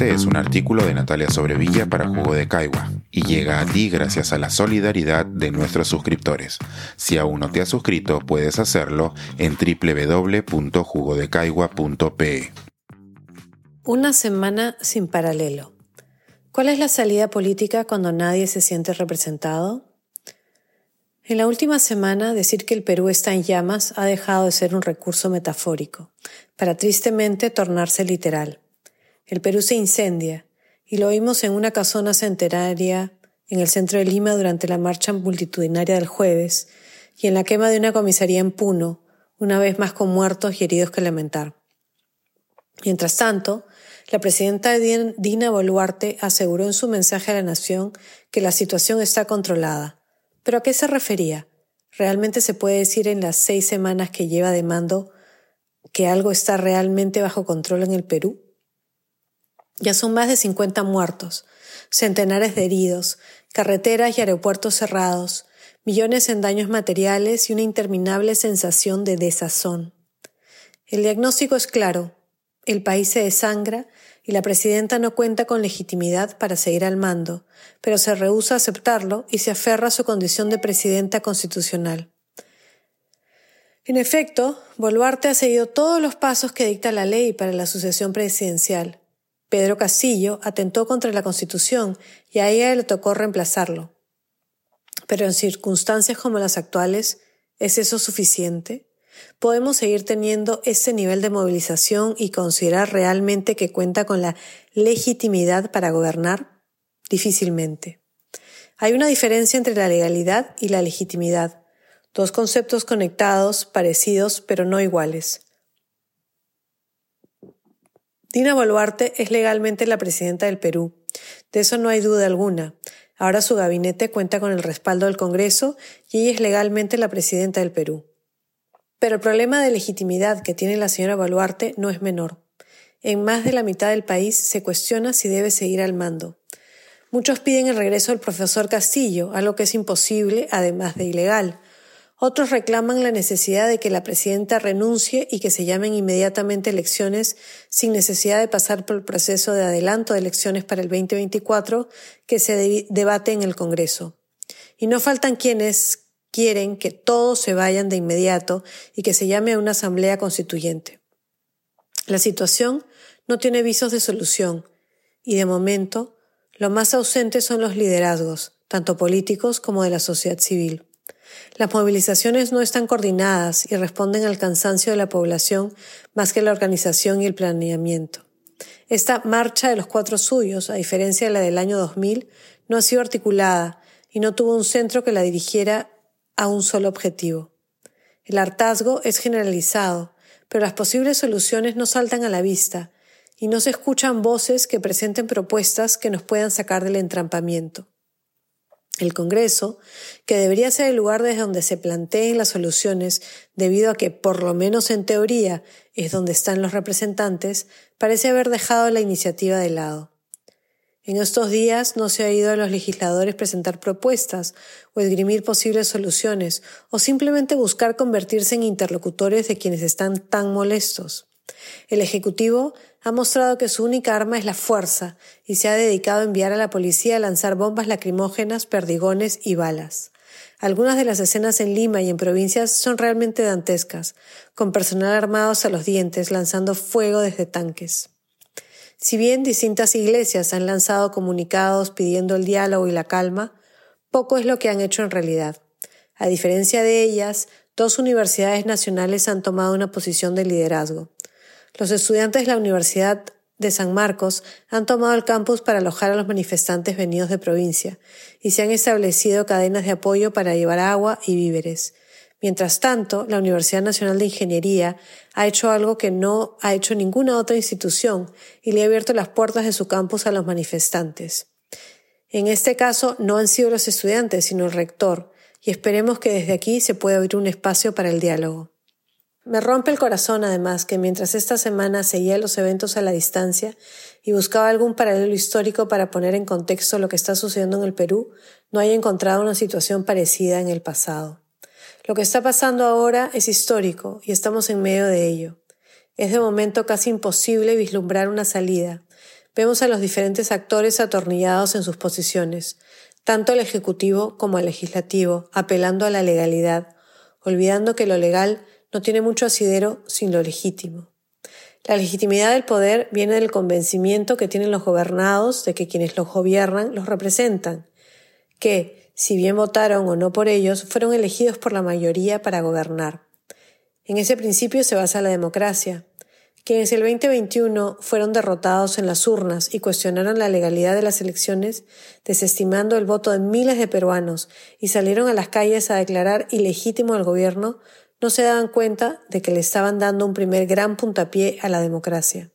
Este es un artículo de Natalia Sobrevilla para Jugo de Caigua y llega a ti gracias a la solidaridad de nuestros suscriptores. Si aún no te has suscrito, puedes hacerlo en www.jugodecaigua.pe. Una semana sin paralelo. ¿Cuál es la salida política cuando nadie se siente representado? En la última semana, decir que el Perú está en llamas ha dejado de ser un recurso metafórico, para tristemente tornarse literal. El Perú se incendia, y lo vimos en una casona centenaria en el centro de Lima durante la marcha multitudinaria del jueves, y en la quema de una comisaría en Puno, una vez más con muertos y heridos que lamentar. Mientras tanto, la presidenta Dina Boluarte aseguró en su mensaje a la nación que la situación está controlada ¿Pero a qué se refería? ¿Realmente se puede decir en las seis semanas que lleva de mando que algo está realmente bajo control en el Perú? Ya son más de 50 muertos, centenares de heridos, carreteras y aeropuertos cerrados, millones en daños materiales y una interminable sensación de desazón. El diagnóstico es claro. El país se desangra y la presidenta no cuenta con legitimidad para seguir al mando, pero se rehúsa a aceptarlo y se aferra a su condición de presidenta constitucional. En efecto, Boluarte ha seguido todos los pasos que dicta la ley para la sucesión presidencial. Pedro Castillo atentó contra la Constitución y a ella le tocó reemplazarlo. Pero en circunstancias como las actuales, ¿es eso suficiente? podemos seguir teniendo ese nivel de movilización y considerar realmente que cuenta con la legitimidad para gobernar? Difícilmente. Hay una diferencia entre la legalidad y la legitimidad, dos conceptos conectados, parecidos, pero no iguales. Dina Boluarte es legalmente la presidenta del Perú. De eso no hay duda alguna. Ahora su gabinete cuenta con el respaldo del Congreso y ella es legalmente la presidenta del Perú. Pero el problema de legitimidad que tiene la señora Baluarte no es menor. En más de la mitad del país se cuestiona si debe seguir al mando. Muchos piden el regreso del profesor Castillo, algo que es imposible, además de ilegal. Otros reclaman la necesidad de que la presidenta renuncie y que se llamen inmediatamente elecciones sin necesidad de pasar por el proceso de adelanto de elecciones para el 2024 que se debate en el Congreso. Y no faltan quienes quieren que todos se vayan de inmediato y que se llame a una asamblea constituyente. La situación no tiene visos de solución y de momento lo más ausentes son los liderazgos, tanto políticos como de la sociedad civil. Las movilizaciones no están coordinadas y responden al cansancio de la población más que la organización y el planeamiento. Esta marcha de los cuatro suyos, a diferencia de la del año 2000, no ha sido articulada y no tuvo un centro que la dirigiera a un solo objetivo. El hartazgo es generalizado, pero las posibles soluciones no saltan a la vista y no se escuchan voces que presenten propuestas que nos puedan sacar del entrampamiento. El Congreso, que debería ser el lugar desde donde se planteen las soluciones, debido a que, por lo menos en teoría, es donde están los representantes, parece haber dejado la iniciativa de lado. En estos días no se ha ido a los legisladores presentar propuestas o esgrimir posibles soluciones o simplemente buscar convertirse en interlocutores de quienes están tan molestos. El Ejecutivo ha mostrado que su única arma es la fuerza y se ha dedicado a enviar a la policía a lanzar bombas lacrimógenas, perdigones y balas. Algunas de las escenas en Lima y en provincias son realmente dantescas, con personal armado a los dientes lanzando fuego desde tanques. Si bien distintas iglesias han lanzado comunicados pidiendo el diálogo y la calma, poco es lo que han hecho en realidad. A diferencia de ellas, dos universidades nacionales han tomado una posición de liderazgo. Los estudiantes de la Universidad de San Marcos han tomado el campus para alojar a los manifestantes venidos de provincia y se han establecido cadenas de apoyo para llevar agua y víveres. Mientras tanto, la Universidad Nacional de Ingeniería ha hecho algo que no ha hecho ninguna otra institución y le ha abierto las puertas de su campus a los manifestantes. En este caso no han sido los estudiantes, sino el rector, y esperemos que desde aquí se pueda abrir un espacio para el diálogo. Me rompe el corazón, además, que mientras esta semana seguía los eventos a la distancia y buscaba algún paralelo histórico para poner en contexto lo que está sucediendo en el Perú, no haya encontrado una situación parecida en el pasado. Lo que está pasando ahora es histórico y estamos en medio de ello. Es de momento casi imposible vislumbrar una salida, vemos a los diferentes actores atornillados en sus posiciones, tanto el Ejecutivo como el Legislativo, apelando a la legalidad, olvidando que lo legal no tiene mucho asidero sin lo legítimo. La legitimidad del poder viene del convencimiento que tienen los gobernados de que quienes los gobiernan los representan, que, si bien votaron o no por ellos, fueron elegidos por la mayoría para gobernar. En ese principio se basa la democracia. Quienes el 2021 fueron derrotados en las urnas y cuestionaron la legalidad de las elecciones, desestimando el voto de miles de peruanos y salieron a las calles a declarar ilegítimo al gobierno, no se daban cuenta de que le estaban dando un primer gran puntapié a la democracia.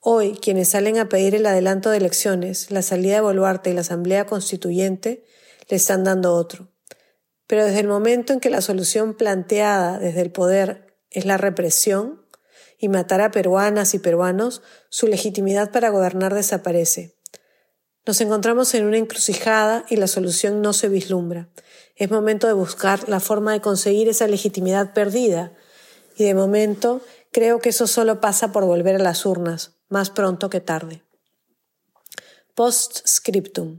Hoy, quienes salen a pedir el adelanto de elecciones, la salida de Boluarte y la Asamblea Constituyente, le están dando otro. Pero desde el momento en que la solución planteada desde el poder es la represión y matar a peruanas y peruanos, su legitimidad para gobernar desaparece. Nos encontramos en una encrucijada y la solución no se vislumbra. Es momento de buscar la forma de conseguir esa legitimidad perdida. Y de momento creo que eso solo pasa por volver a las urnas, más pronto que tarde. Postscriptum.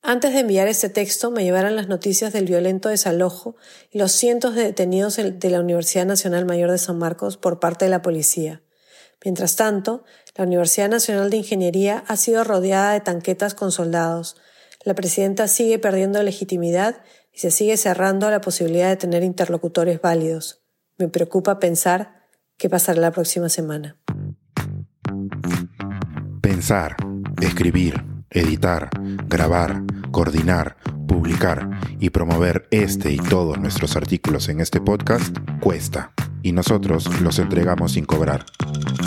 Antes de enviar este texto me llevaron las noticias del violento desalojo y los cientos de detenidos de la Universidad Nacional Mayor de San Marcos por parte de la policía. Mientras tanto, la Universidad Nacional de Ingeniería ha sido rodeada de tanquetas con soldados. La presidenta sigue perdiendo legitimidad y se sigue cerrando la posibilidad de tener interlocutores válidos. Me preocupa pensar qué pasará la próxima semana. Pensar, escribir, editar, grabar, coordinar, publicar y promover este y todos nuestros artículos en este podcast cuesta y nosotros los entregamos sin cobrar.